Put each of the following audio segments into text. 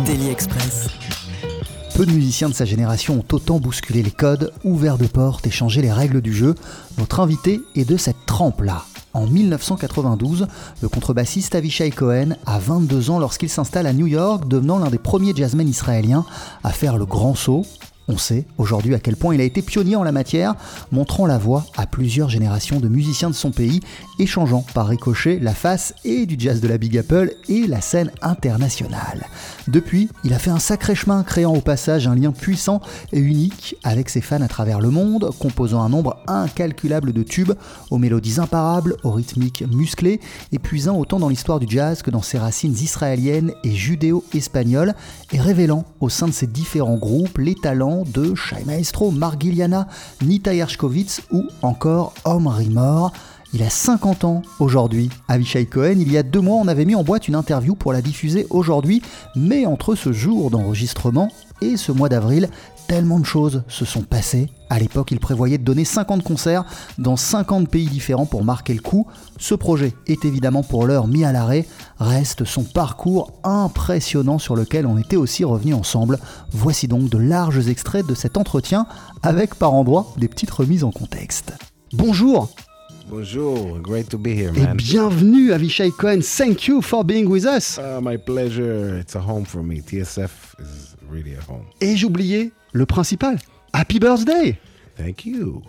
Daily Express. Peu de musiciens de sa génération ont autant bousculé les codes, ouvert de portes et changé les règles du jeu. Notre invité est de cette trempe-là. En 1992, le contrebassiste Avishai Cohen a 22 ans lorsqu'il s'installe à New York, devenant l'un des premiers jazzmen israéliens à faire le grand saut on sait aujourd'hui à quel point il a été pionnier en la matière, montrant la voix à plusieurs générations de musiciens de son pays, échangeant par ricochet la face et du jazz de la Big Apple et la scène internationale. Depuis, il a fait un sacré chemin, créant au passage un lien puissant et unique avec ses fans à travers le monde, composant un nombre incalculable de tubes, aux mélodies imparables, aux rythmiques musclées, et puisant autant dans l'histoire du jazz que dans ses racines israéliennes et judéo-espagnoles, et révélant au sein de ses différents groupes les talents de Shai Maestro, Margiliana, Nita Yershkovitz ou encore Omri Mor. Il a 50 ans aujourd'hui, Avishai Cohen. Il y a deux mois, on avait mis en boîte une interview pour la diffuser aujourd'hui, mais entre ce jour d'enregistrement et ce mois d'avril, tellement de choses se sont passées. À l'époque, il prévoyait de donner 50 concerts dans 50 pays différents pour marquer le coup. Ce projet est évidemment pour l'heure mis à l'arrêt. Reste son parcours impressionnant sur lequel on était aussi revenu ensemble. Voici donc de larges extraits de cet entretien avec par endroits des petites remises en contexte. Bonjour Bonjour, great to be here, et man. bienvenue Avishai Cohen. Thank you for being with us. Uh, my pleasure. It's a home for me. TSF is really a home. Et j'oubliais le principal. Happy birthday Thank you.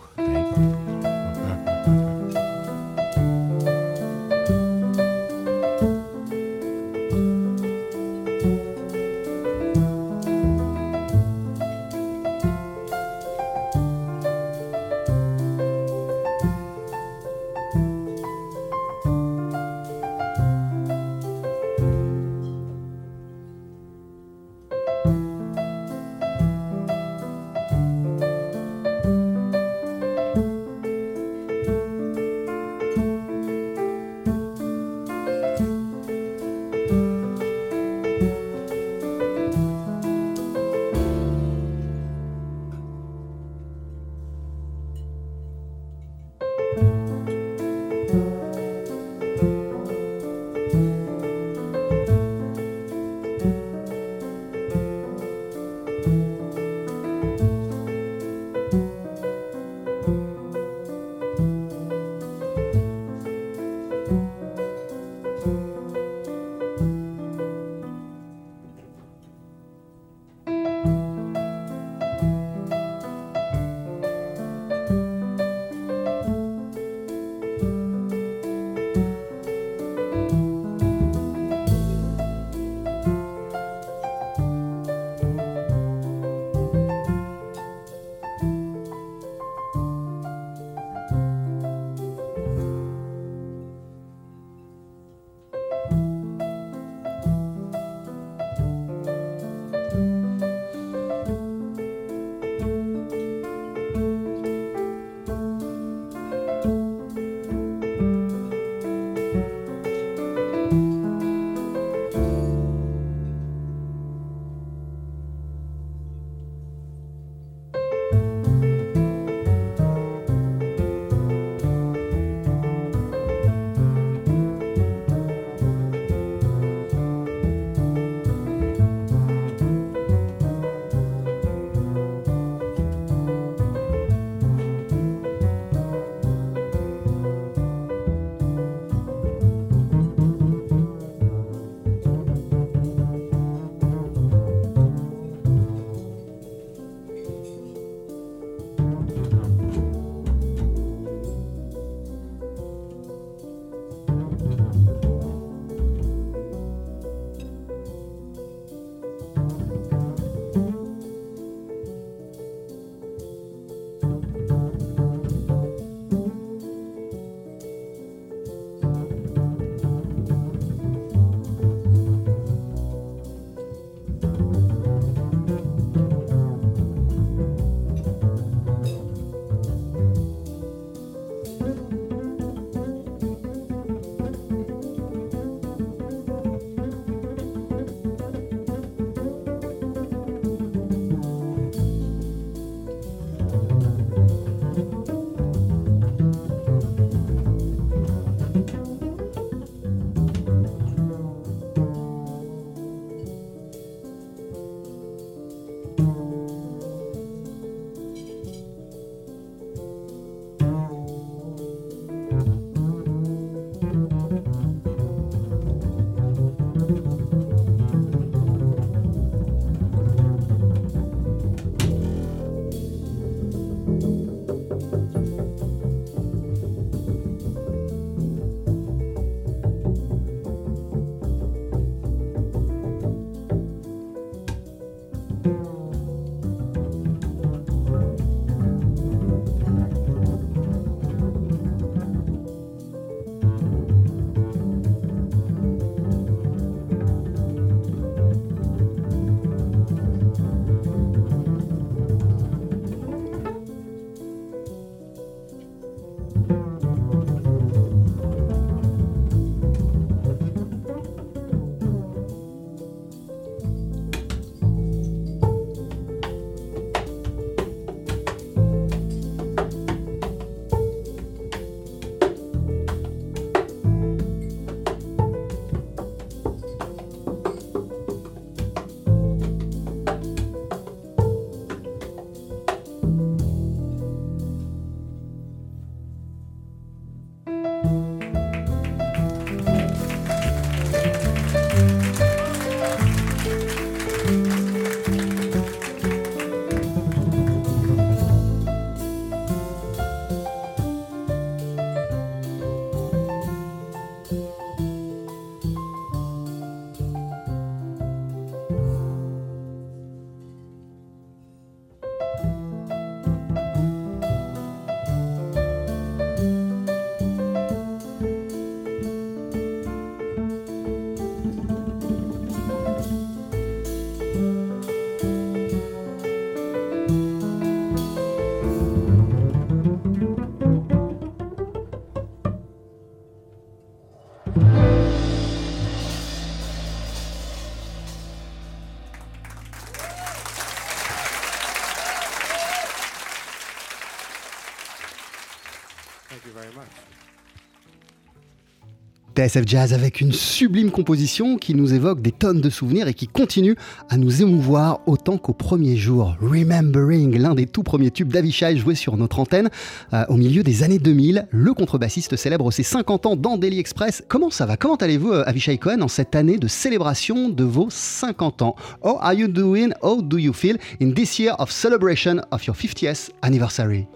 TSF Jazz avec une sublime composition qui nous évoque des tonnes de souvenirs et qui continue à nous émouvoir autant qu'au premier jour. Remembering, l'un des tout premiers tubes d'Avishai joué sur notre antenne euh, au milieu des années 2000. Le contrebassiste célèbre ses 50 ans dans Daily Express. Comment ça va? Comment allez-vous, euh, Avishai Cohen, en cette année de célébration de vos 50 ans? How are you doing? How do you feel in this year of celebration of your 50th anniversary?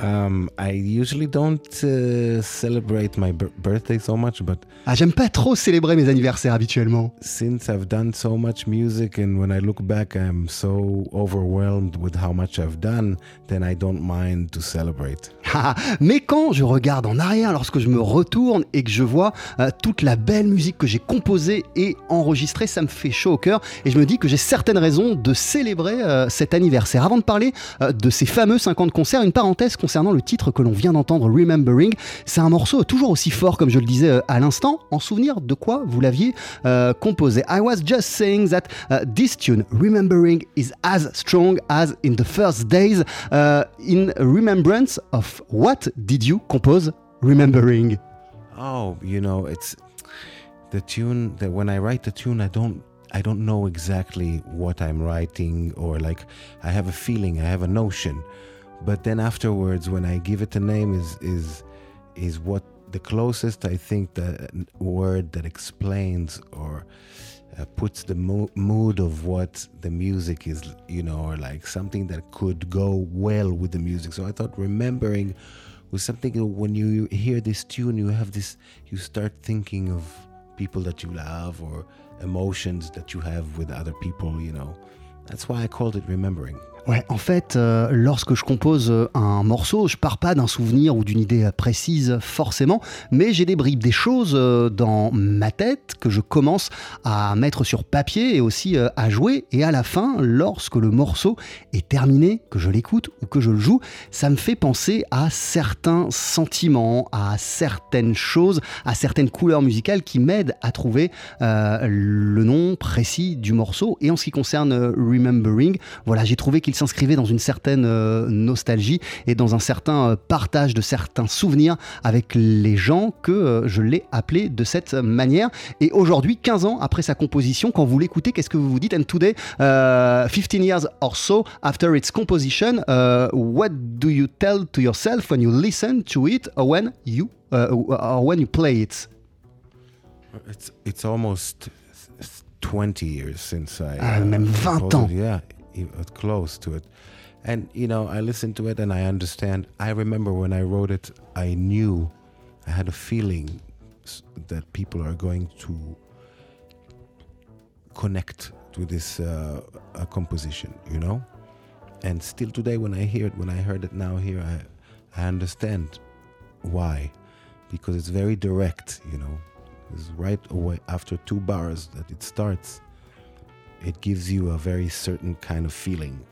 Um, I usually don't uh, celebrate my bir- birthday so much, but Ah, j'aime pas trop célébrer mes anniversaires habituellement. since I've done so much music and when I look back, I'm so overwhelmed with how much I've done, then I don't mind to celebrate. Mais quand je regarde en arrière, lorsque je me retourne et que je vois euh, toute la belle musique que j'ai composée et enregistrée, ça me fait chaud au cœur et je me dis que j'ai certaines raisons de célébrer euh, cet anniversaire. Avant de parler euh, de ces fameux 50 concerts, une parenthèse concernant le titre que l'on vient d'entendre, Remembering. C'est un morceau toujours aussi fort, comme je le disais à l'instant, en souvenir de quoi vous l'aviez composé? I was just saying that this tune, Remembering, is as strong as in the first days. In remembrance of what did you compose Remembering? Oh, you know, it's the tune that when I write the tune, I don't I don't know exactly what I'm writing or like I have a feeling, I have a notion. But then afterwards when I give it a name is is is what the closest I think the word that explains or uh, puts the mo- mood of what the music is, you know, or like something that could go well with the music. So I thought remembering was something that when you hear this tune, you have this, you start thinking of people that you love or emotions that you have with other people, you know. That's why I called it remembering. Ouais, en fait, euh, lorsque je compose euh, un morceau, je pars pas d'un souvenir ou d'une idée euh, précise forcément, mais j'ai des bribes, des choses dans ma tête que je commence à mettre sur papier et aussi à jouer. Et à la fin, lorsque le morceau est terminé, que je l'écoute ou que je le joue, ça me fait penser à certains sentiments, à certaines choses, à certaines couleurs musicales qui m'aident à trouver le nom précis du morceau. Et en ce qui concerne Remembering, voilà, j'ai trouvé qu'il s'inscrivait dans une certaine euh, nostalgie et dans un certain euh, partage de certains souvenirs avec les gens que euh, je l'ai appelé de cette manière. Et aujourd'hui, 15 ans après sa composition, quand vous l'écoutez, qu'est-ce que vous vous dites? And today, uh, 15 years or so after its composition, uh, what do you tell to yourself when you listen to it or when you, uh, or when you play it? It's it's almost 20 years since I. Ah, même 20 composed ans. it. Yeah, uh, close to it. And, you know, I listen to it and I understand. I remember when I wrote it, I knew, I had a feeling that people are going to connect to this uh, uh, composition, you know? And still today, when I hear it, when I heard it now here, I, I understand why. Because it's very direct, you know? It's right away after two bars that it starts, it gives you a very certain kind of feeling.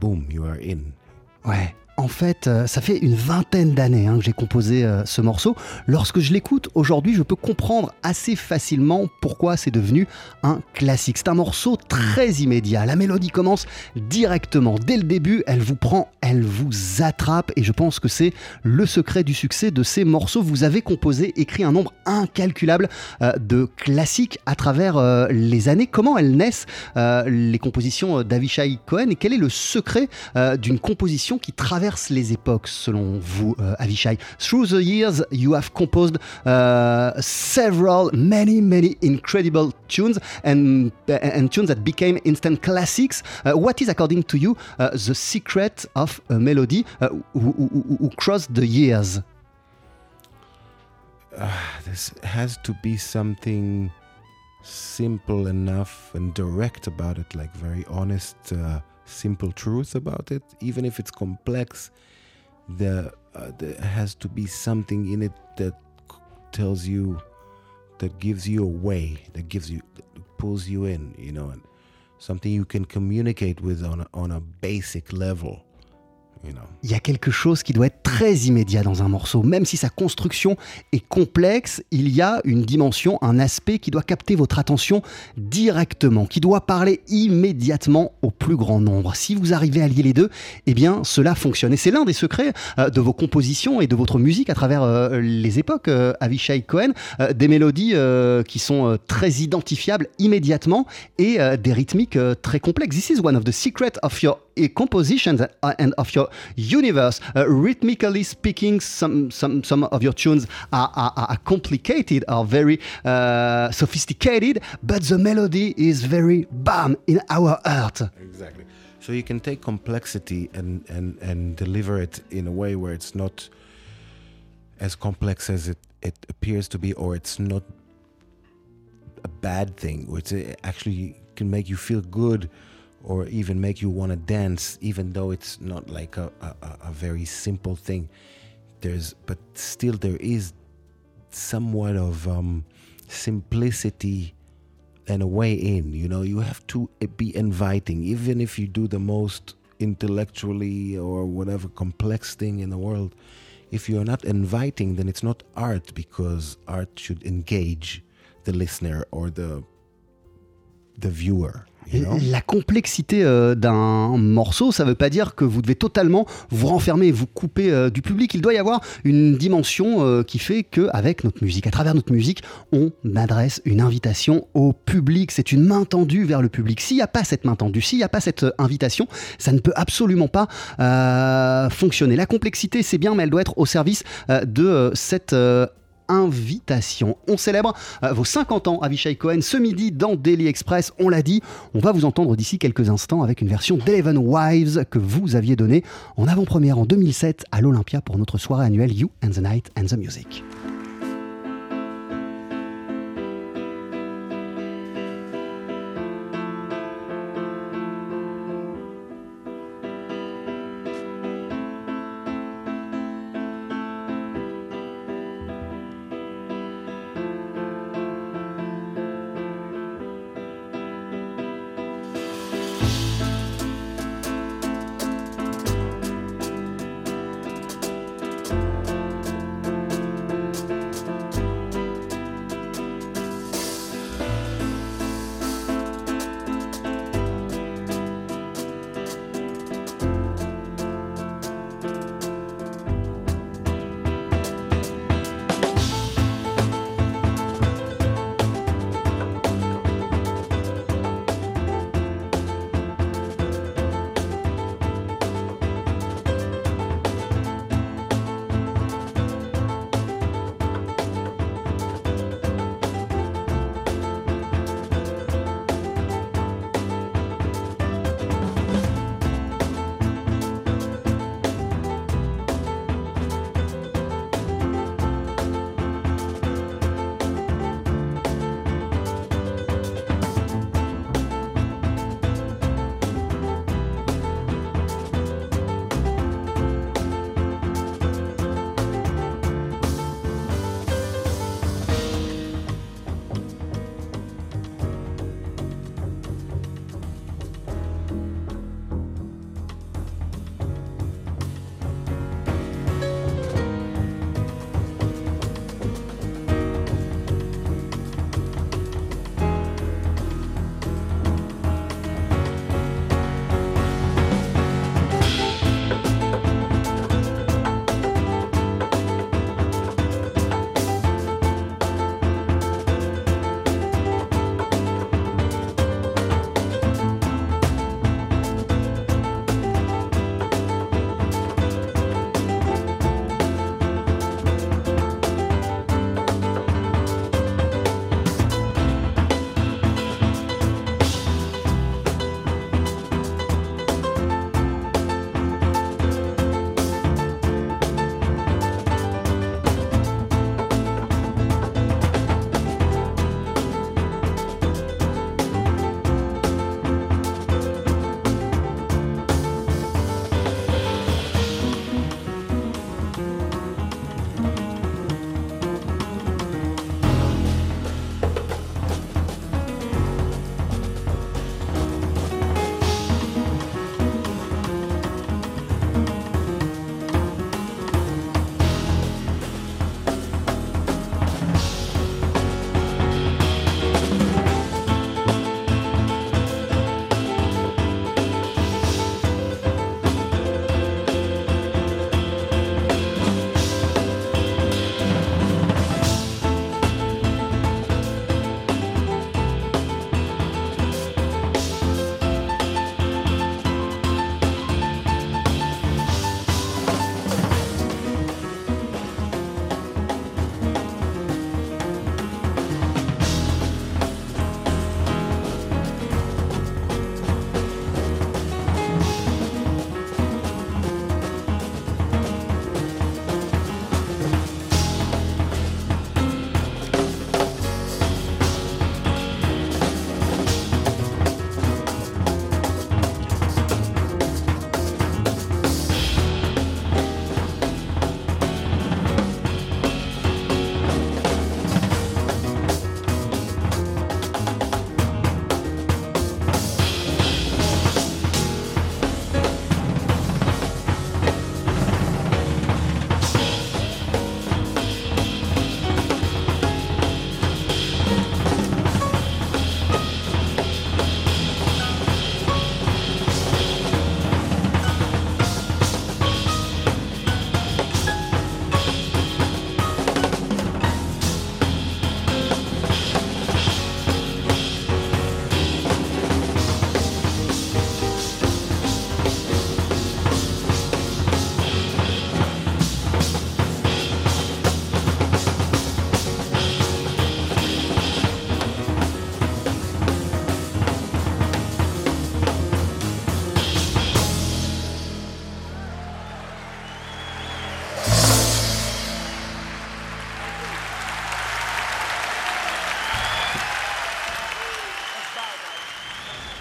Boom, you are in. Ouais. En fait, euh, ça fait une vingtaine d'années hein, que j'ai composé euh, ce morceau. Lorsque je l'écoute aujourd'hui, je peux comprendre assez facilement pourquoi c'est devenu un classique. C'est un morceau très immédiat. La mélodie commence directement. Dès le début, elle vous prend, elle vous attrape. Et je pense que c'est le secret du succès de ces morceaux. Vous avez composé, écrit un nombre incalculable euh, de classiques à travers les années. Comment elles naissent, les compositions d'Avishai Cohen? Et quel est le secret d'une composition qui traverse les époques, selon vous, euh, Avishai Through the years, you have composed uh, several, many, many incredible tunes and, and tunes that became instant classics. Uh, what is, according to you, uh, the secret of a melody uh, who, who, crossed the years This has to be something simple enough and direct about it, like very honest, uh, simple truth about it. Even if it's complex, the, uh, there has to be something in it that tells you, that gives you a way, that gives you, that pulls you in, you know, and something you can communicate with on a, on a basic level. Il y a quelque chose qui doit être très immédiat dans un morceau. Même si sa construction est complexe, il y a une dimension, un aspect qui doit capter votre attention directement, qui doit parler immédiatement au plus grand nombre. Si vous arrivez à lier les deux, eh bien cela fonctionne. Et c'est l'un des secrets euh, de vos compositions et de votre musique à travers euh, les époques, euh, Avishai Cohen. Des mélodies qui sont très identifiables immédiatement et des rythmiques très complexes. This is one of the secrets of your uh, compositions and of your universe. Uh, rhythmically speaking, some, some, some of your tunes are, are, are complicated, are very uh, sophisticated, but the melody is very bam in our heart. Exactly. So you can take complexity and, and, and deliver it in a way where it's not as complex as it, it appears to be, or it's not a bad thing, which actually can make you feel good or even make you want to dance, even though it's not like a, a, a very simple thing. There's, but still, there is somewhat of um, simplicity and a way in. You know, you have to be inviting, even if you do the most intellectually or whatever complex thing in the world. If you're not inviting, then it's not art because art should engage the listener or the the viewer. La complexité euh, d'un morceau, ça ne veut pas dire que vous devez totalement vous renfermer, vous couper euh, du public. Il doit y avoir une dimension euh, qui fait qu'avec notre musique, à travers notre musique, on adresse une invitation au public. C'est une main tendue vers le public. S'il n'y a pas cette main tendue, s'il n'y a pas cette invitation, ça ne peut absolument pas fonctionner. La complexité, c'est bien, mais elle doit être au service de cette invitation. On célèbre euh, vos 50 ans, Avishai Cohen, ce midi dans Daily Express. On l'a dit, on va vous entendre d'ici quelques instants avec une version d'Eleven Wives que vous aviez donnée en avant-première en 2007 à l'Olympia pour notre soirée annuelle You and the Night and the Music.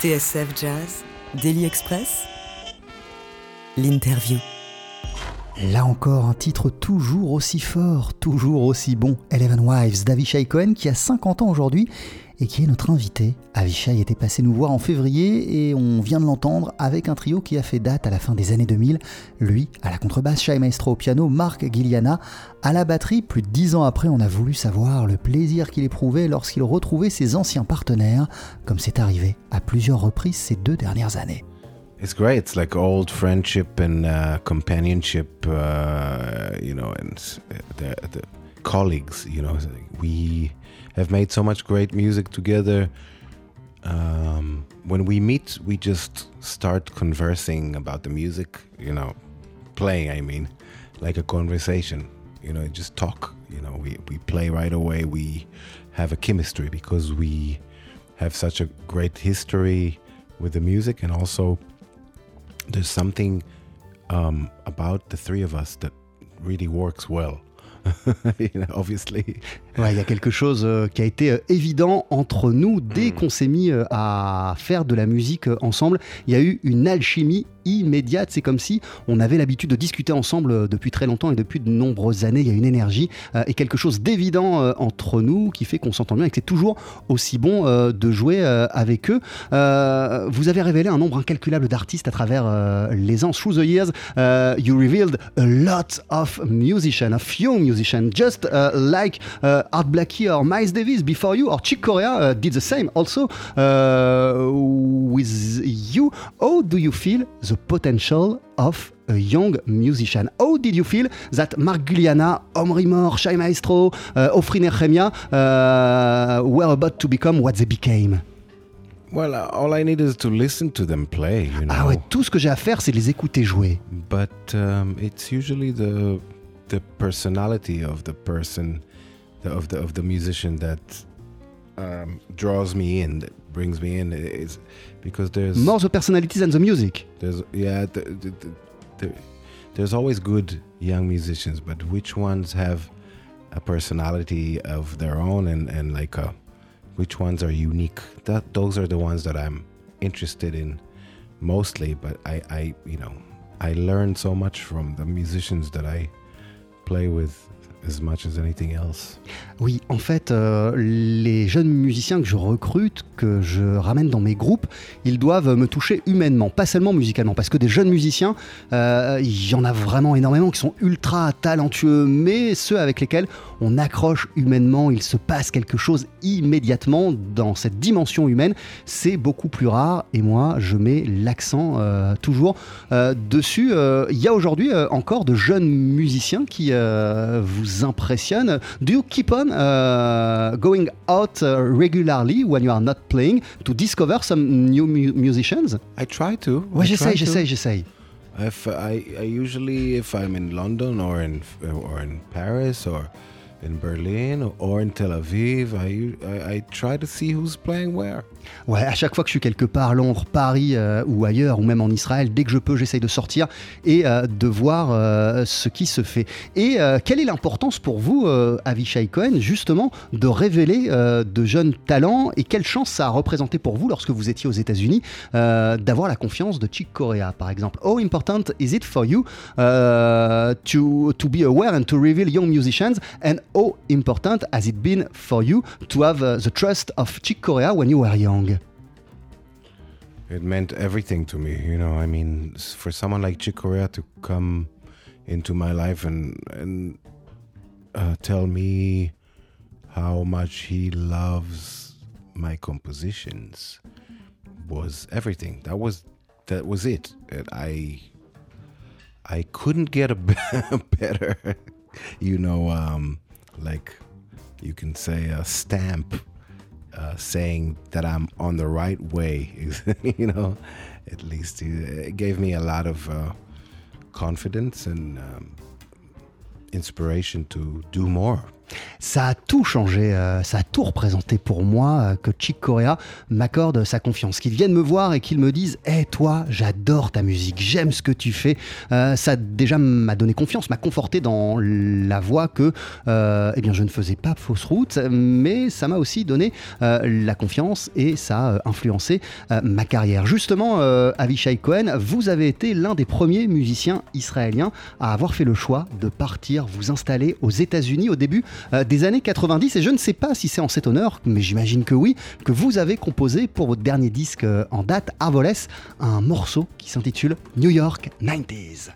TSF Jazz, Daily Express, l'interview. Là encore, un titre toujours aussi fort, toujours aussi bon. Eleven Wives d'Avishai Cohen qui a 50 ans aujourd'hui et qui est notre invité. Avishai était passé nous voir en février et on vient de l'entendre avec un trio qui a fait date à la fin des années 2000. Lui à la contrebasse, Shai Maestro au piano, Marc Giliana à la batterie. Plus de dix ans après, on a voulu savoir le plaisir qu'il éprouvait lorsqu'il retrouvait ses anciens partenaires, comme c'est arrivé à plusieurs reprises ces deux dernières années. It's great. It's like old friendship and uh, companionship, uh, you know, and the, the colleagues. You know, we have made so much great music together. Um, when we meet, we just start conversing about the music. You know, playing. I mean, like a conversation. You know, just talk. You know, we we play right away. We have a chemistry because we have such a great history with the music and also there's something um, about the three of us that really works well. you know, obviously. Ouais, il y a quelque chose euh, qui a été euh, évident entre nous dès Mm. qu'on s'est mis euh, à faire de la musique ensemble. Il y a eu une alchimie immédiate. C'est comme si on avait l'habitude de discuter ensemble depuis très longtemps et depuis de nombreuses années. Il y a une énergie euh, et quelque chose d'évident euh, entre nous qui fait qu'on s'entend bien et que c'est toujours aussi bon euh, de jouer avec eux. Vous avez révélé un nombre incalculable d'artistes à travers les ans. Through the years, uh, you revealed a lot of musicians, of young musicians, just uh, like uh, Art Blakey or Miles Davis before you, or Chick Corea uh, did the same also uh, with you. How do you feel the potential of a young musician? How did you feel that Mark Guliana, Omri Mor, Shai Maestro, uh, Ofri Nehemia uh, were about to become what they became? Well, uh, all I need is to listen to them play. You know. Ah ouais, tout ce que j'ai à faire, c'est les écouter jouer. But um, it's usually the the personality of the person, the, of the of the musician that um, draws me in, that brings me in. Is because there's More the personalities than the music. there's yeah the, the, the, the, there's always good young musicians, but which ones have a personality of their own and and like a, which ones are unique? That those are the ones that I'm interested in mostly. But I I you know I learn so much from the musicians that I play with as much as anything else. Oui, en fait, euh, les jeunes musiciens que je recrute, que je ramène dans mes groupes, ils doivent me toucher humainement, pas seulement musicalement. Parce que des jeunes musiciens, euh, il y en a vraiment énormément qui sont ultra talentueux, mais ceux avec lesquels on accroche humainement, il se passe quelque chose immédiatement dans cette dimension humaine, c'est beaucoup plus rare. Et moi, je mets l'accent euh, toujours dessus. Il y a aujourd'hui encore de jeunes musiciens qui euh, vous impressionnent. Do you keep on uh, going out uh, regularly when you are not playing to discover some new mu- musicians? I try to. Ouais, I j'essaye, j'essaye, j'essaye. If I, I usually, if I'm in London or in or in Paris or in Berlin or in Tel Aviv, I, I, I try to see who's playing where. Ouais, à chaque fois que je suis quelque part, Londres, Paris euh, ou ailleurs, ou même en Israël, dès que je peux, j'essaye de sortir et euh, de voir euh, ce qui se fait. Et quelle est l'importance pour vous, Avishai Cohen, justement, de révéler de jeunes talents et quelle chance ça a représenté pour vous lorsque vous étiez aux États-Unis d'avoir la confiance de Chick Corea, par exemple? How important is it for you to, to be aware and to reveal young musicians? And how important has it been for you to have uh, the trust of Chick Corea when you were young? It meant everything to me, you know. I mean, for someone like Chick Corea to come into my life and and uh, tell me how much he loves my compositions was everything. That was that was it. And I I couldn't get a better, you know, um, like you can say a stamp uh, saying that I'm on the right way. you know, at least it gave me a lot of uh, confidence and um, inspiration to do more. Ça a tout changé, euh, ça a tout représenté pour moi euh, que Chick Corea m'accorde sa confiance, qu'il vienne me voir et qu'il me dise Hé toi, j'adore ta musique, j'aime ce que tu fais. Euh, ça déjà m'a donné confiance, m'a conforté dans la voix que eh bien, je ne faisais pas fausse route, mais ça m'a aussi donné la confiance et ça a influencé ma carrière. Justement, Avishai Cohen, vous avez été l'un des premiers musiciens israéliens à avoir fait le choix de partir vous installer aux États-Unis au début des années 90. Et je ne sais pas si c'est en cet honneur, mais j'imagine que oui, que vous avez composé pour votre dernier disque euh, en date, Arvoles, un morceau qui s'intitule New York 90s.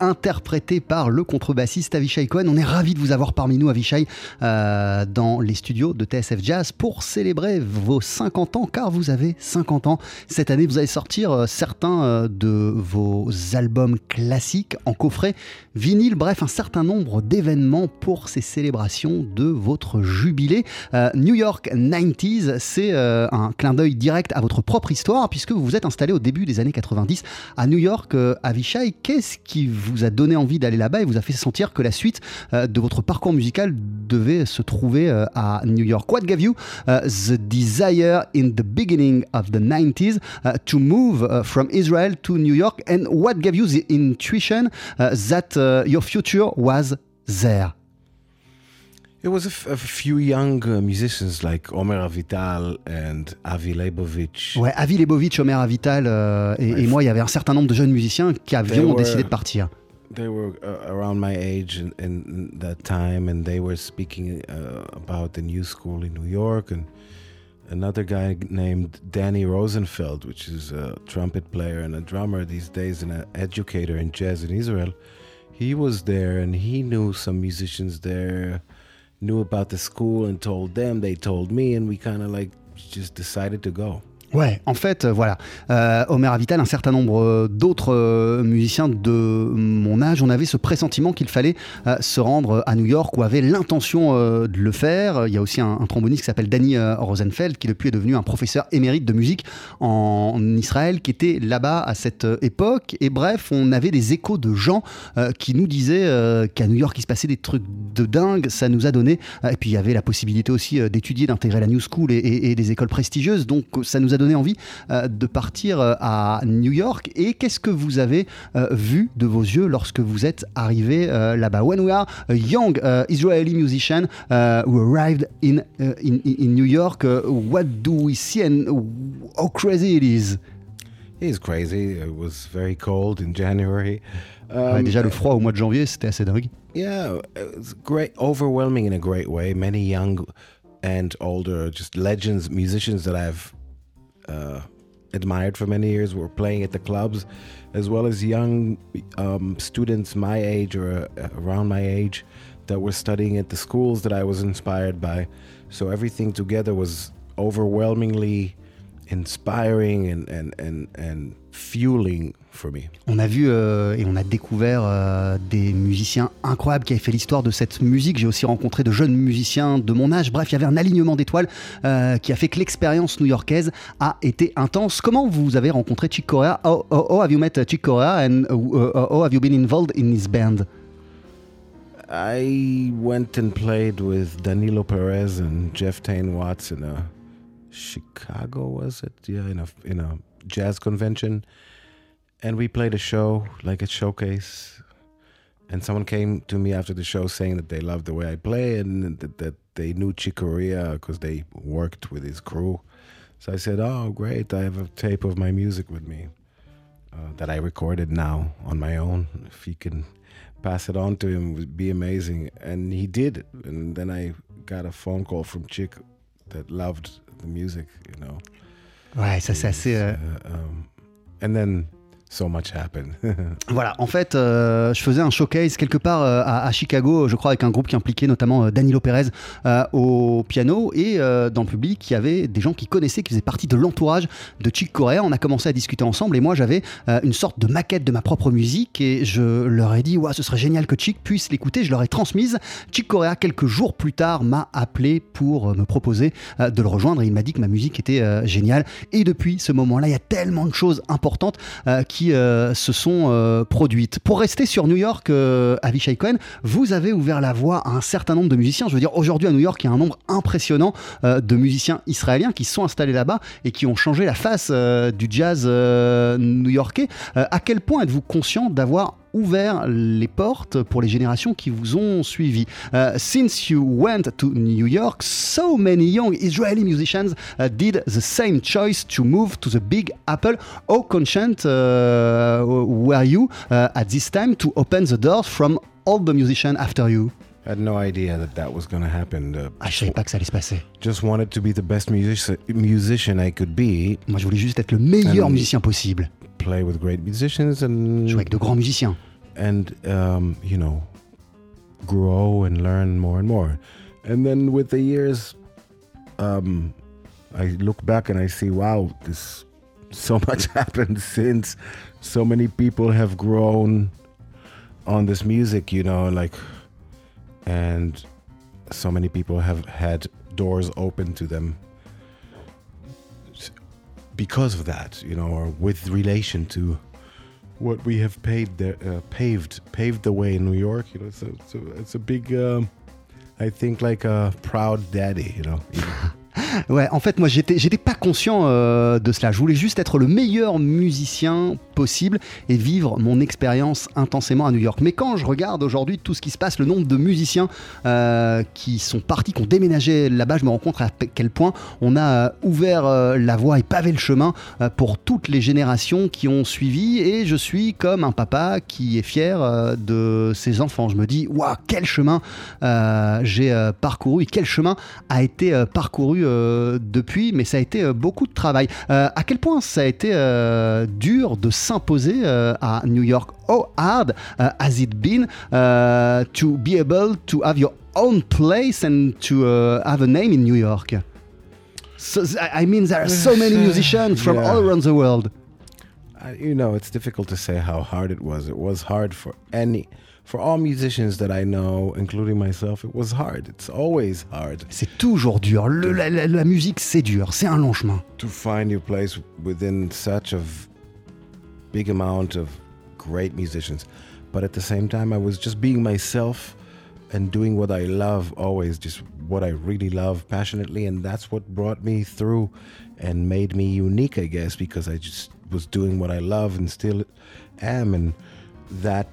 Interprété par le contrebassiste Avishai Cohen. On est ravi de vous avoir parmi nous, Avishai, euh, dans les studios de TSF Jazz pour célébrer vos 50 ans, car vous avez 50 ans. Cette année, vous allez sortir euh, certains euh, de vos albums classiques en coffret vinyle, bref, un certain nombre d'événements pour ces célébrations de votre jubilé. New York 90s, c'est un clin d'œil direct à votre propre histoire, puisque vous vous êtes installé au début des années 90 à New York. Avishai, qu'est-ce qui vous a donné envie d'aller là-bas et vous a fait sentir que la suite euh, de votre parcours musical devait se trouver euh, à New York? What gave you uh, the desire in the beginning of the 90s uh, to move uh, from Israel to New York? And what gave you the intuition that your future was there? It was a, few young uh, musicians like Omer Avital and Avi Leibovitch. Ouais, Avi Leibovitch, Omer Avital euh, et, et, moi, il y avait un certain nombre de jeunes musiciens qui avions décidé de partir. They were uh, around my age in, in, that time, and they were speaking uh, about the new school in New York, and another guy named Danny Rosenfeld, which is a trumpet player and a drummer these days, and an educator in jazz in Israel. He was there, and he knew some musicians there knew about the school and told them, they told me, and we kind of like just decided to go. Ouais, en fait, euh, voilà. Euh, Omer Avital, un certain nombre euh, d'autres euh, musiciens de mon âge, on avait ce pressentiment qu'il fallait se rendre à New York ou avait l'intention de le faire. Il y a aussi un, tromboniste qui s'appelle Danny Rosenfeld, qui depuis est devenu un professeur émérite de musique en, Israël, qui était là-bas à cette époque. Et bref, on avait des échos de gens qui nous disaient qu'à New York, il se passait des trucs de dingue. Ça nous a donné. et puis, il y avait la possibilité aussi d'étudier, d'intégrer la New School et, et- et des écoles prestigieuses. Donc, ça nous a donné envie euh, de partir euh, à New York. Et qu'est-ce que vous avez euh, vu de vos yeux lorsque vous êtes arrivé là-bas? When we are a young uh, Israeli musician uh, who arrived in, uh, in, in New York, uh, what do we see and how crazy it is? He's crazy. It was very cold in January. Ouais, Um, Déjà, le froid au mois de janvier, c'était assez dingue. Yeah, it's great, overwhelming in a great way. Many young and older, just legends, musicians that I've uh, admired for many years were playing at the clubs, as well as young um, students my age or uh, around my age that were studying at the schools that I was inspired by. So everything together was overwhelmingly inspiring and, and, and, and fueling for me. On a vu euh, et on a découvert euh, des musiciens incroyables qui avaient fait l'histoire de cette musique. J'ai aussi rencontré de jeunes musiciens de mon âge. Bref, il y avait un alignement d'étoiles euh, qui a fait que l'expérience new-yorkaise a été intense. Comment vous avez rencontré Chick Corea? How, how- how have you met uh, Chick Corea? And uh, uh, how have you been involved in his band? I went and played with Danilo Perez and Jeff Tain Watts in a Chicago, was it? Yeah, in a in a jazz convention, and we played a show like a showcase. And someone came to me after the show saying that they loved the way I play and that, that they knew Chicoria because they worked with his crew. So I said, "Oh, great! I have a tape of my music with me uh, that I recorded now on my own. If he can pass it on to him, it would be amazing." And he did. And then I got a phone call from Chick that loved the music, you know. Right, ça c'est assez. Uh, um, and then so much happened. Voilà, en fait, euh, je faisais un showcase quelque part euh, à, Chicago, je crois, avec un groupe qui impliquait notamment euh, Danilo Perez au piano et dans le public, il y avait des gens qui connaissaient, qui faisaient partie de l'entourage de Chick Corea. On a commencé à discuter ensemble et moi, j'avais une sorte de maquette de ma propre musique et je leur ai dit, ouais, ce serait génial que Chick puisse l'écouter. Je leur ai transmise. Chick Corea, quelques jours plus tard, m'a appelé pour me proposer de le rejoindre et il m'a dit que ma musique était géniale. Et depuis ce moment-là, il y a tellement de choses importantes euh, euh, se sont euh, produites. Pour rester sur New York, euh, Avishai Cohen, vous avez ouvert la voie à un certain nombre de musiciens. Je veux dire, aujourd'hui à New York, il y a un nombre impressionnant euh, de musiciens israéliens qui sont installés là-bas et qui ont changé la face du jazz new-yorkais. À quel point êtes-vous conscient d'avoir ouvert les portes pour les générations qui vous ont suivi. Uh, since you went to New York, so many young Israeli musicians uh, did the same choice to move to the Big Apple. How conscient uh, were you uh, at this time to open the doors from all the musicians after you? I had no idea that that was going to happen. Uh, Ah, je savais pas que ça allait se passer. just wanted to be the best music- musician I could be, Moi, je voulais juste être le meilleur musicien possible. Play with great musicians, and Jouer avec de grands musiciens. and um, you know grow and learn more and more. And then with the years um, i look back and i see wow this so much happened since. So many people have grown on this music you know like and so many people have had doors open to them because of that you know or with relation to what we have paid there, uh, paved paved the way in New York. You know, it's a it's a, it's a big. Um, I think like a proud daddy. You know. Ouais, en fait, moi, j'étais, j'étais pas conscient euh, de cela. Je voulais juste être le meilleur musicien possible et vivre mon expérience intensément à New York. Mais quand je regarde aujourd'hui tout ce qui se passe, le nombre de musiciens euh, qui sont partis, qui ont déménagé là-bas, je me rends compte à quel point on a euh, ouvert la voie et pavé le chemin pour toutes les générations qui ont suivi. Et je suis comme un papa qui est fier de ses enfants. Je me dis, waouh, quel chemin j'ai parcouru et quel chemin a été parcouru euh, depuis, mais ça a été euh, beaucoup de travail. Euh, à quel point ça a été dur de s'imposer à New York? How hard uh, has it been to be able to have your own place and to uh, have a name in New York? So, I mean, there are so many musicians from Yeah. all around the world. You know, it's difficult to say how hard it was. It was hard for any, for all musicians that I know, including myself. It was hard. It's always hard C'est toujours dur. Le- la, la- la musique, c'est dur. C'est un long chemin. to find your place within such a big amount of great musicians. But at the same time, I was just being myself and doing what I love always, just what I really love passionately. And that's what brought me through and made me unique, I guess, because I just was doing what I love and still am. And that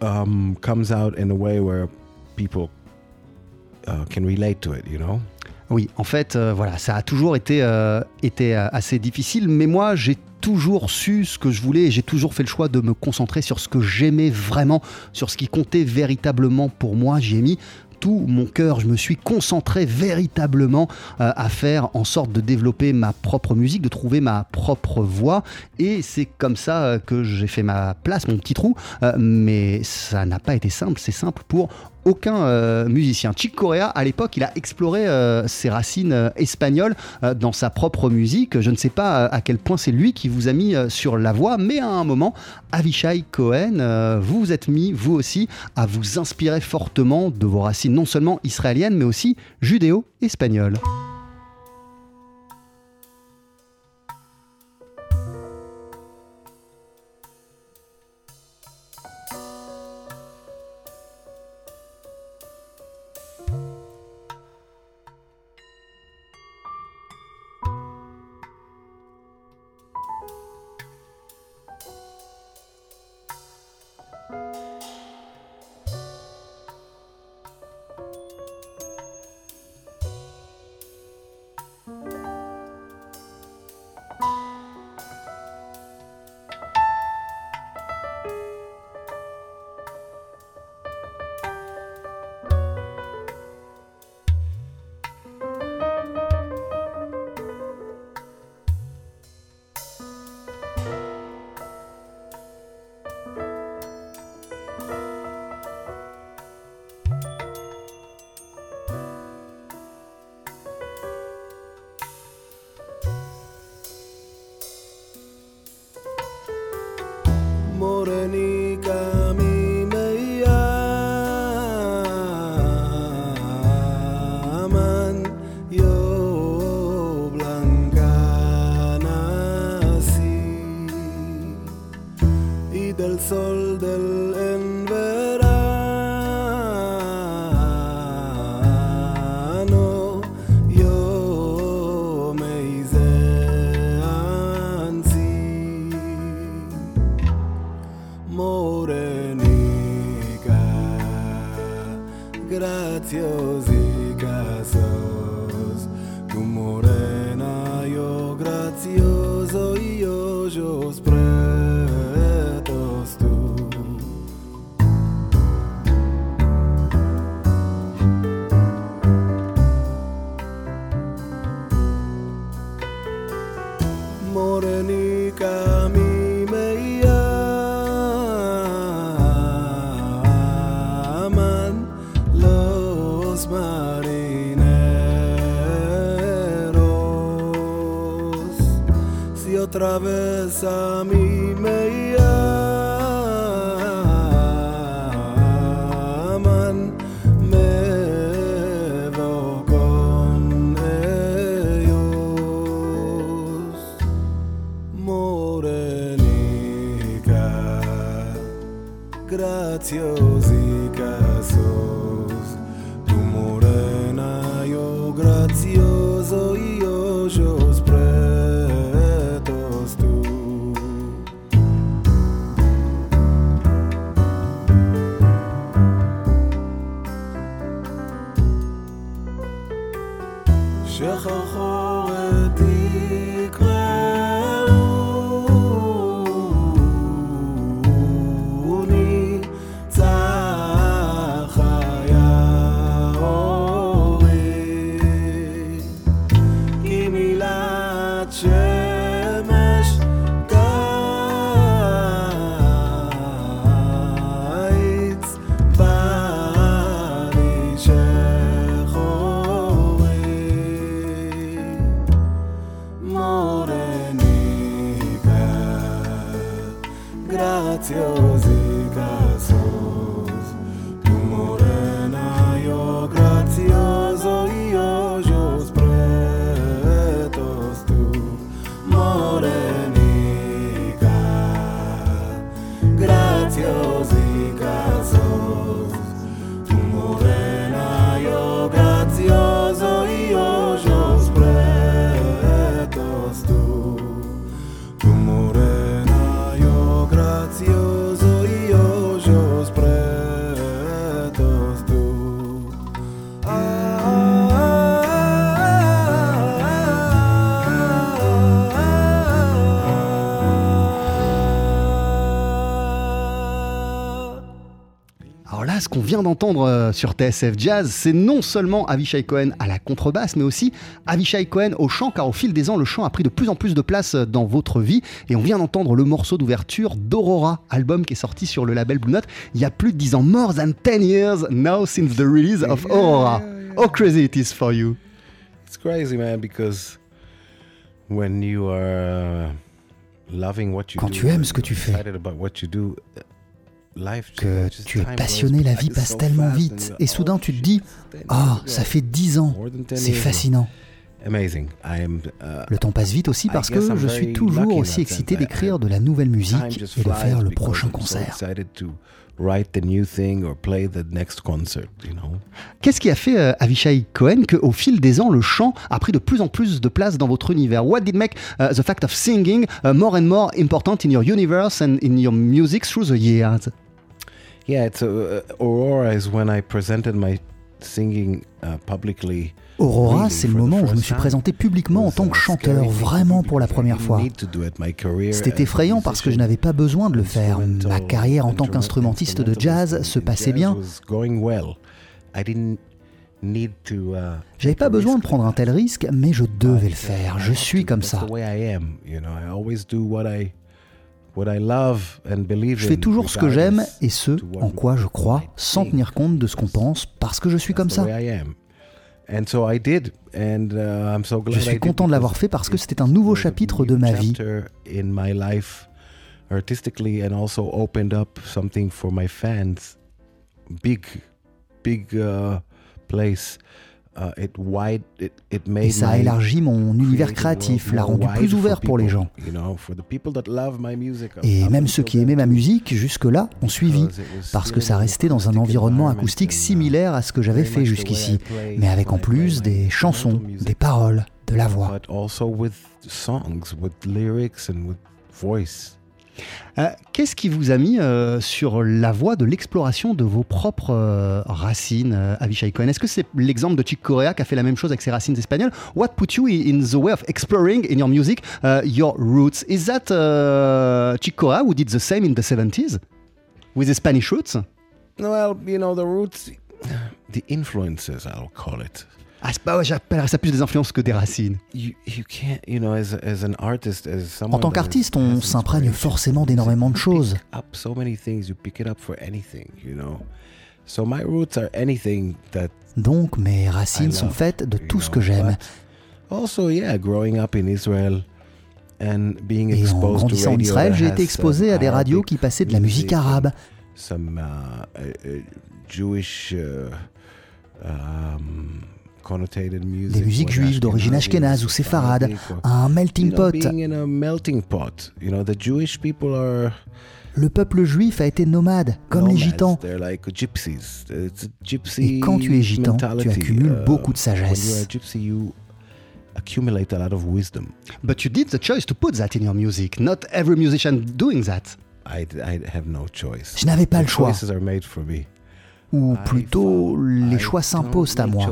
um, comes out in a way where people uh, can relate to it, you know? Oui, en fait, euh, voilà, ça a toujours été, euh, été euh, assez difficile, mais moi, j'ai toujours su ce que je voulais et j'ai toujours fait le choix de me concentrer sur ce que j'aimais vraiment, sur ce qui comptait véritablement pour moi. J'y ai mis tout mon cœur, je me suis concentré véritablement euh, à faire en sorte de développer ma propre musique, de trouver ma propre voix. Et c'est comme ça euh, que j'ai fait ma place, mon petit trou, Euh, mais ça n'a pas été simple, c'est simple pour aucun euh, musicien. Chick Corea, à l'époque, il a exploré euh, ses racines euh, espagnoles dans sa propre musique. Je ne sais pas à quel point c'est lui qui vous a mis sur la voie, mais à un moment, Avishai Cohen, vous vous êtes mis, vous aussi, à vous inspirer fortement de vos racines non seulement israéliennes, mais aussi judéo-espagnoles. Del sol del Alors là, ce qu'on vient d'entendre euh, sur TSF Jazz, c'est non seulement Avishai Cohen à la contrebasse, mais aussi Avishai Cohen au chant, car au fil des ans, le chant a pris de plus en plus de place euh, dans votre vie. Et on vient d'entendre le morceau d'ouverture d'Aurora, album qui est sorti sur le label Blue Note il y a plus de 10 ans. More than 10 years now since the release of Aurora. How crazy it is for you. It's crazy, man, because when you are uh, loving what you Quand do, tu aimes ce que tu fais, que tu es passionné, la vie passe tellement vite, you're et soudain oh, tu te shit, dis, 10 ah, years ça fait 10 ans, More than 10 c'est fascinant. Uh, Le temps passe vite aussi parce que je suis toujours aussi excité d'écrire de la nouvelle musique et de faire le prochain concert. Write the new thing or play the next concert. You know? Qu'est-ce qui a fait euh, Avishai Cohen qu'au fil des ans, le chant a pris de plus en plus de place dans votre univers? What did make uh, the fact of singing uh, more and more important in your universe and in your music through the years? Yeah, it's uh, Aurora is when I presented my singing uh, publicly. Aurora, c'est le moment où je me suis présenté publiquement en tant que chanteur, vraiment pour la première fois. C'était effrayant parce que je n'avais pas besoin de le faire. Ma carrière en tant instrument- qu'instrumentiste de jazz se passait bien. uh, J'avais pas besoin de prendre un tel risque, mais je devais le uh, faire. I Je suis comme ça. Je fais in, toujours ce que j'aime et ce en quoi je crois, sans tenir compte de ce qu'on pense, parce que je suis comme ça. Je I suis did content de l'avoir fait parce que it c'était un nouveau chapitre de ma vie. artistically and also opened up something for my fans. Big, big uh, place. Uh, made Et ça a élargi mon univers créatif, l'a rendu plus ouvert pour les gens. Et même ceux qui aimaient ma musique jusque-là ont suivi, parce que ça restait dans un environnement acoustique uh, similaire à ce que j'avais fait jusqu'ici, mais avec en plus des chansons, des paroles, de la voix. Euh, Qu'est-ce qui vous a mis euh, sur la voie de l'exploration de vos propres euh, racines, euh, Avishai Cohen? Est-ce que c'est l'exemple de Chick Corea qui a fait la même chose avec ses racines espagnoles? What put you in the way of exploring in your music uh, your roots? Is that uh, Chick Corea who did the same in the 70s with his Spanish roots? Well, you know, the roots, the influences, I'll call it. Ah, c'est pas, ouais, j'appellerais ça plus des influences que des racines. You, you can't, you know, as, a- as an artist, as En tant qu'artiste, on s'imprègne forcément d'énormément de choses. pick up so many things, you pick it up for anything, you know. So my roots are anything that Donc mes racines I sont faites de tout ce que j'aime. but Also, yeah, growing up in Israel and being Et en exposed to grandissant en radio Israël, that j'ai été exposé some à des radios Arabic qui passaient de la musique arabe, some uh, uh, uh, Jewish uh, um, des musiques juives d'origine ashkénaze ou séfarade, un melting pot. Le peuple juif a été nomade, comme les gitans. Et quand tu es gitan, tu accumules Uh, beaucoup de sagesse. accumulate a lot of wisdom. But you did the choice to put that in your music. Not every musician doing that. I, I have no choice. Je n'avais pas The le choix. choices are made for me. Ou plutôt, les choix s'imposent à moi.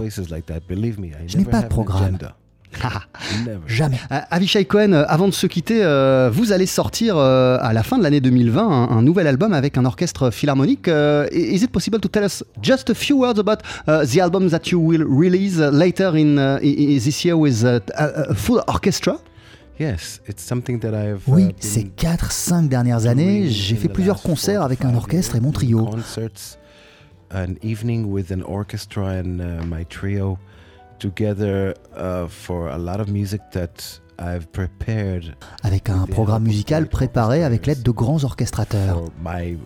Je n'ai pas de programme. agenda. Never. Jamais. Avishai Cohen, euh, avant de se quitter, euh, vous allez sortir euh, à la fin de l'année 2020 un, un nouvel album avec un orchestre philharmonique. Euh, is it possible to tell us just a few words about uh, the album that you will release uh, later in, uh, i- i- this year with uh, a, a full orchestra? Yes, it's something that I've. uh, Oui, ces 4-5 dernières années, j'ai in fait plusieurs concerts avec un orchestre et mon trio. Concerts, an evening with an orchestra and uh, my trio together uh, for a lot of music that I've prepared Avec un programme musical préparé avec l'aide de grands orchestrateurs. for my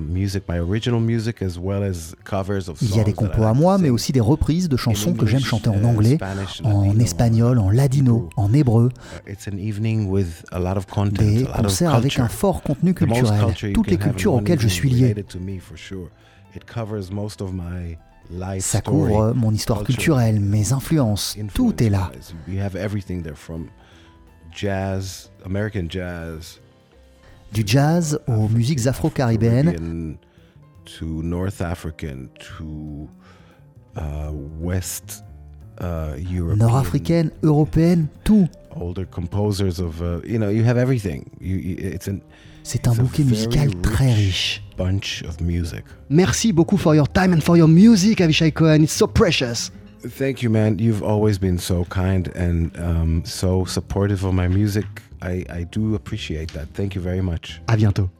music, my original music, as well as covers of Il y a des compos à moi, mais aussi des reprises de chansons que j'aime chanter en uh, anglais, Spanish, en espagnol, en ladino, en hébreu. It's an evening with a lot of content, Des a lot of concerts avec un fort contenu culturel. Toutes les cultures auxquelles je suis lié. Related to me, for sure. It covers most of my life Ça couvre mon histoire culture, culturelle, mes influences. Tout est là. influence-wise. We have everything there from jazz, American jazz, Du jazz aux musiques afro-caribéennes, Caribbean to North African to uh, West uh, European, Nord-africaine, européenne, tout. older composers of, uh, you know, you have everything. You, you, it's an C'est un bouquet musical très rich riche. bunch of music. Merci beaucoup for your time and for your music, Avishai Cohen. It's so precious. Thank you, man. You've always been so kind and um, so supportive of my music. I, I do appreciate that. Thank you very much. À bientôt.